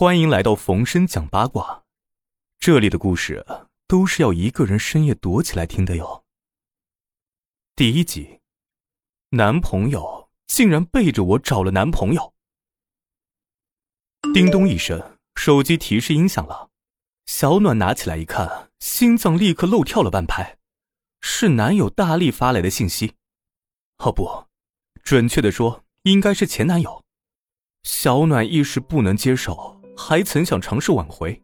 欢迎来到冯生讲八卦，这里的故事都是要一个人深夜躲起来听的哟。第一集，男朋友竟然背着我找了男朋友。叮咚一声，手机提示音响了，小暖拿起来一看，心脏立刻漏跳了半拍，是男友大力发来的信息。哦不，准确的说，应该是前男友。小暖一时不能接受。还曾想尝试挽回，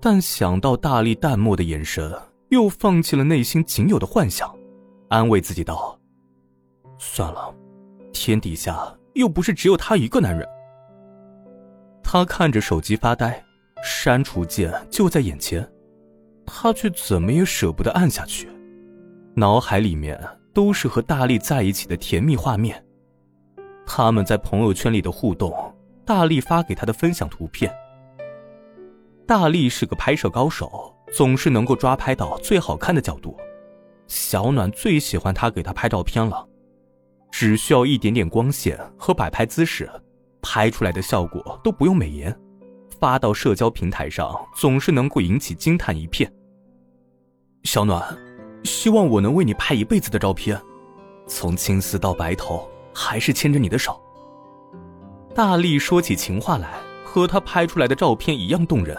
但想到大力淡漠的眼神，又放弃了内心仅有的幻想，安慰自己道：“算了，天底下又不是只有他一个男人。”他看着手机发呆，删除键就在眼前，他却怎么也舍不得按下去，脑海里面都是和大力在一起的甜蜜画面，他们在朋友圈里的互动。大力发给他的分享图片。大力是个拍摄高手，总是能够抓拍到最好看的角度。小暖最喜欢他给他拍照片了，只需要一点点光线和摆拍姿势，拍出来的效果都不用美颜，发到社交平台上总是能够引起惊叹一片。小暖，希望我能为你拍一辈子的照片，从青丝到白头，还是牵着你的手。大力说起情话来，和他拍出来的照片一样动人。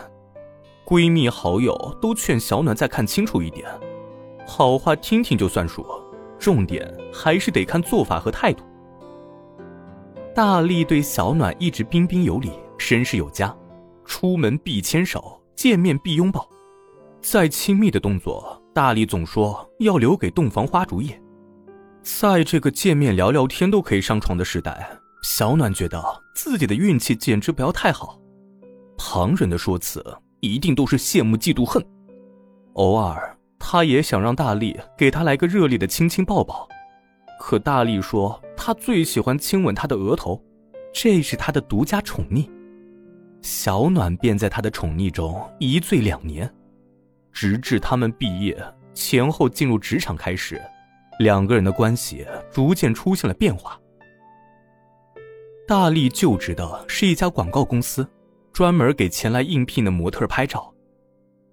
闺蜜好友都劝小暖再看清楚一点，好话听听就算数，重点还是得看做法和态度。大力对小暖一直彬彬有礼，绅士有加，出门必牵手，见面必拥抱。再亲密的动作，大力总说要留给洞房花烛夜。在这个见面聊聊天都可以上床的时代。小暖觉得自己的运气简直不要太好，旁人的说辞一定都是羡慕嫉妒恨。偶尔，他也想让大力给他来个热烈的亲亲抱抱，可大力说他最喜欢亲吻他的额头，这是他的独家宠溺。小暖便在他的宠溺中一醉两年，直至他们毕业前后进入职场开始，两个人的关系逐渐出现了变化。大力就职的是一家广告公司，专门给前来应聘的模特拍照。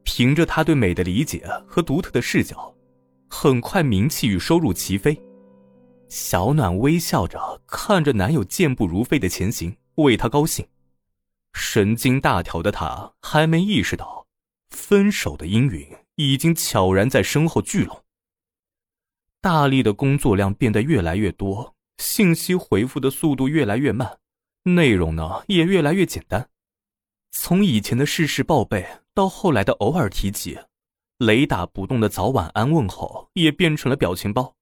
凭着他对美的理解和独特的视角，很快名气与收入齐飞。小暖微笑着看着男友健步如飞的前行，为他高兴。神经大条的他还没意识到，分手的阴云已经悄然在身后聚拢。大力的工作量变得越来越多。信息回复的速度越来越慢，内容呢也越来越简单。从以前的事事报备，到后来的偶尔提及，雷打不动的早晚安问候也变成了表情包。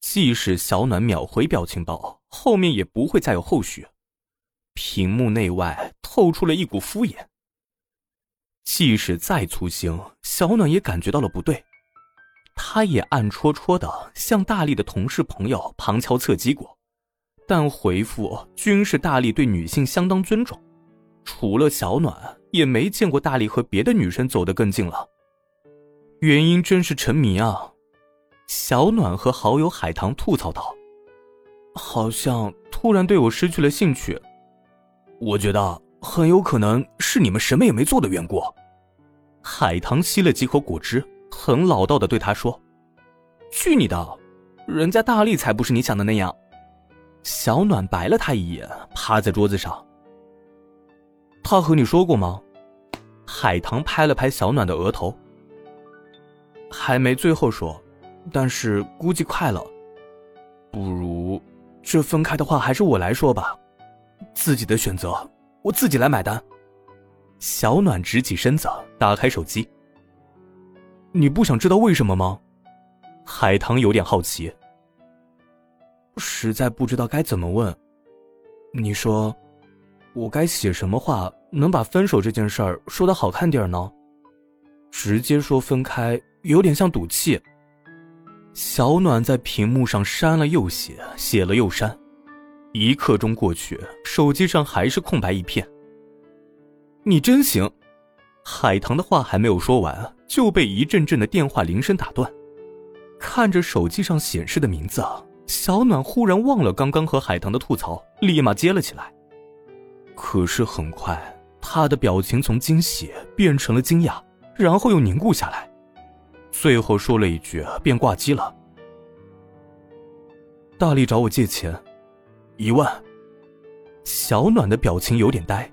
即使小暖秒回表情包，后面也不会再有后续。屏幕内外透出了一股敷衍。即使再粗心，小暖也感觉到了不对。他也暗戳戳的向大力的同事朋友旁敲侧击过，但回复均是大力对女性相当尊重，除了小暖，也没见过大力和别的女生走得更近了。原因真是沉迷啊！小暖和好友海棠吐槽道：“好像突然对我失去了兴趣，我觉得很有可能是你们什么也没做的缘故。”海棠吸了几口果汁。很老道的对他说：“去你的，人家大力才不是你想的那样。”小暖白了他一眼，趴在桌子上。他和你说过吗？海棠拍了拍小暖的额头。还没最后说，但是估计快了。不如，这分开的话还是我来说吧，自己的选择，我自己来买单。小暖直起身子，打开手机。你不想知道为什么吗？海棠有点好奇。实在不知道该怎么问。你说，我该写什么话能把分手这件事儿说的好看点呢？直接说分开有点像赌气。小暖在屏幕上删了又写，写了又删，一刻钟过去，手机上还是空白一片。你真行。海棠的话还没有说完，就被一阵阵的电话铃声打断。看着手机上显示的名字，小暖忽然忘了刚刚和海棠的吐槽，立马接了起来。可是很快，他的表情从惊喜变成了惊讶，然后又凝固下来，最后说了一句便挂机了。大力找我借钱，一万。小暖的表情有点呆，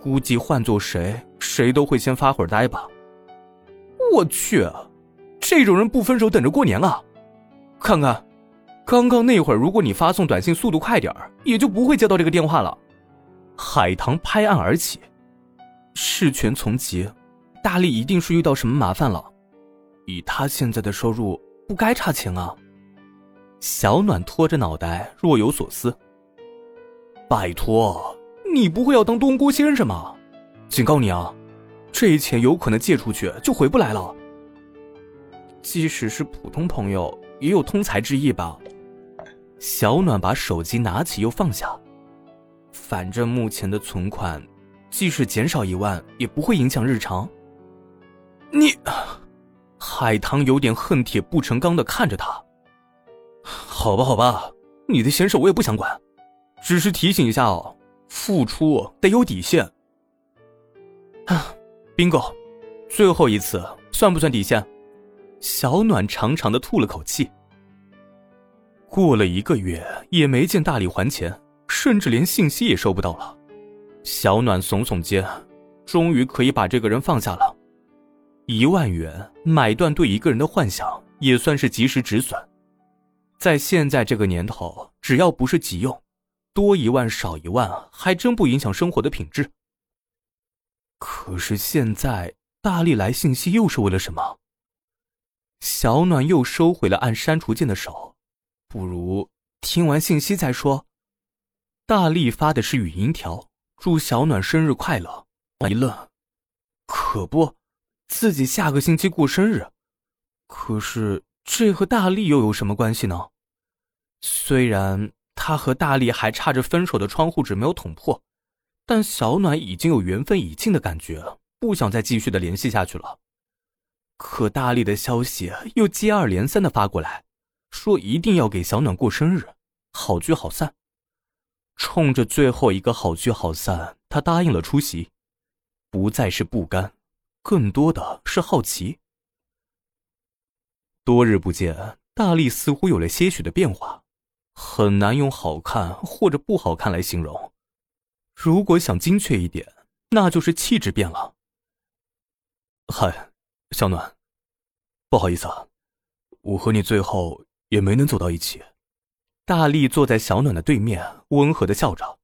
估计换做谁，谁都会先发会儿呆吧。我去，这种人不分手等着过年啊？看看，刚刚那会儿，如果你发送短信速度快点儿，也就不会接到这个电话了。海棠拍案而起，事权从即，大力一定是遇到什么麻烦了。以他现在的收入，不该差钱啊。小暖拖着脑袋，若有所思。拜托，你不会要当东郭先生吗？警告你啊，这钱有可能借出去就回不来了。即使是普通朋友，也有通财之意吧？小暖把手机拿起又放下，反正目前的存款，即使减少一万，也不会影响日常。你，海棠有点恨铁不成钢的看着他。好吧，好吧，你的闲事我也不想管。只是提醒一下哦，付出得有底线。啊，bingo，最后一次算不算底线？小暖长长的吐了口气。过了一个月也没见大力还钱，甚至连信息也收不到了。小暖耸耸肩，终于可以把这个人放下了。一万元买断对一个人的幻想，也算是及时止损。在现在这个年头，只要不是急用。多一万少一万，还真不影响生活的品质。可是现在大力来信息又是为了什么？小暖又收回了按删除键的手，不如听完信息再说。大力发的是语音条，祝小暖生日快乐。一愣，可不，自己下个星期过生日。可是这和大力又有什么关系呢？虽然。他和大力还差着分手的窗户纸没有捅破，但小暖已经有缘分已尽的感觉，不想再继续的联系下去了。可大力的消息又接二连三的发过来，说一定要给小暖过生日，好聚好散。冲着最后一个好聚好散，他答应了出席，不再是不甘，更多的是好奇。多日不见，大力似乎有了些许的变化。很难用好看或者不好看来形容，如果想精确一点，那就是气质变了。嗨，小暖，不好意思啊，我和你最后也没能走到一起。大力坐在小暖的对面，温和的笑着。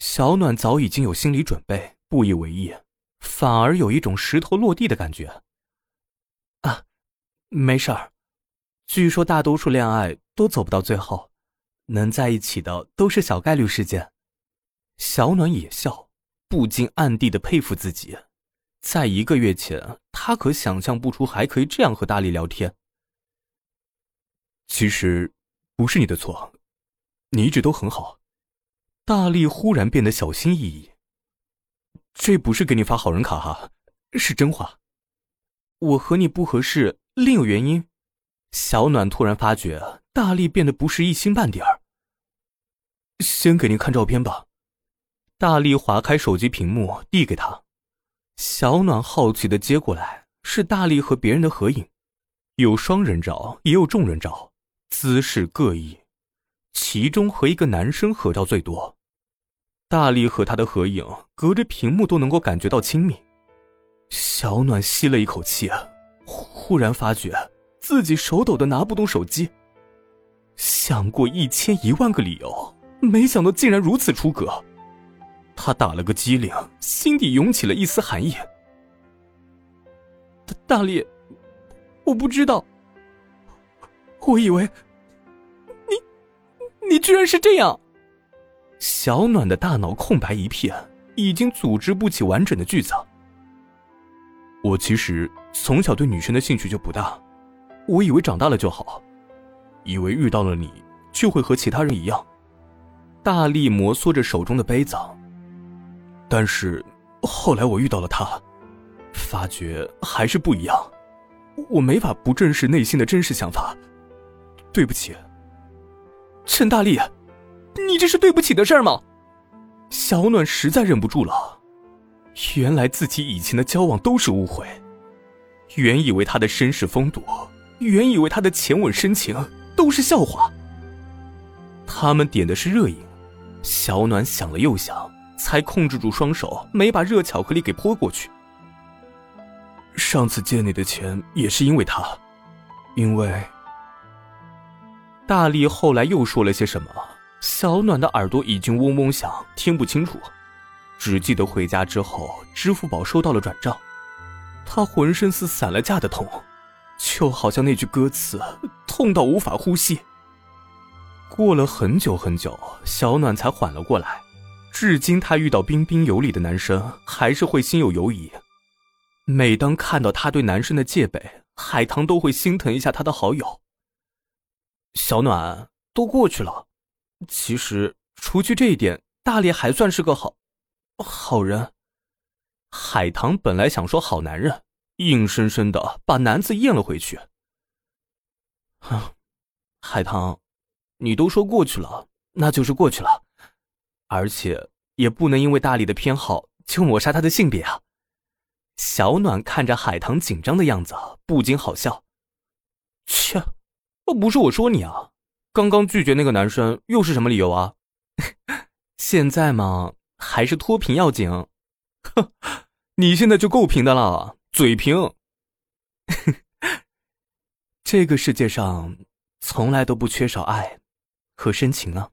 小暖早已经有心理准备，不以为意，反而有一种石头落地的感觉。啊，没事儿，据说大多数恋爱都走不到最后。能在一起的都是小概率事件，小暖也笑，不禁暗地的佩服自己。在一个月前，他可想象不出还可以这样和大力聊天。其实，不是你的错，你一直都很好。大力忽然变得小心翼翼。这不是给你发好人卡哈，是真话。我和你不合适，另有原因。小暖突然发觉。大力变得不是一星半点儿。先给您看照片吧。大力划开手机屏幕，递给他。小暖好奇的接过来，是大力和别人的合影，有双人照，也有众人照，姿势各异。其中和一个男生合照最多。大力和他的合影，隔着屏幕都能够感觉到亲密。小暖吸了一口气，忽然发觉自己手抖的拿不动手机。想过一千一万个理由，没想到竟然如此出格。他打了个激灵，心底涌起了一丝寒意。大大力，我不知道，我以为你，你居然是这样。小暖的大脑空白一片，已经组织不起完整的句子。我其实从小对女生的兴趣就不大，我以为长大了就好。以为遇到了你就会和其他人一样，大力摩挲着手中的杯子。但是后来我遇到了他，发觉还是不一样。我没法不正视内心的真实想法。对不起，陈大力，你这是对不起的事儿吗？小暖实在忍不住了，原来自己以前的交往都是误会，原以为他的绅士风度，原以为他的浅吻深情都是笑话。他们点的是热饮，小暖想了又想，才控制住双手，没把热巧克力给泼过去。上次借你的钱也是因为他，因为大力后来又说了些什么，小暖的耳朵已经嗡嗡响，听不清楚。只记得回家之后，支付宝收到了转账，他浑身似散了架的痛，就好像那句歌词，痛到无法呼吸。过了很久很久，小暖才缓了过来。至今，她遇到彬彬有礼的男生，还是会心有犹疑。每当看到他对男生的戒备，海棠都会心疼一下他的好友。小暖，都过去了。其实，除去这一点，大力还算是个好。好人，海棠本来想说好男人，硬生生的把男字咽了回去。海棠，你都说过去了，那就是过去了，而且也不能因为大力的偏好就抹杀他的性别啊。小暖看着海棠紧张的样子，不禁好笑。切，不是我说你啊，刚刚拒绝那个男生又是什么理由啊？现在嘛。还是脱贫要紧，哼！你现在就够贫的了，嘴贫。这个世界上从来都不缺少爱和深情啊。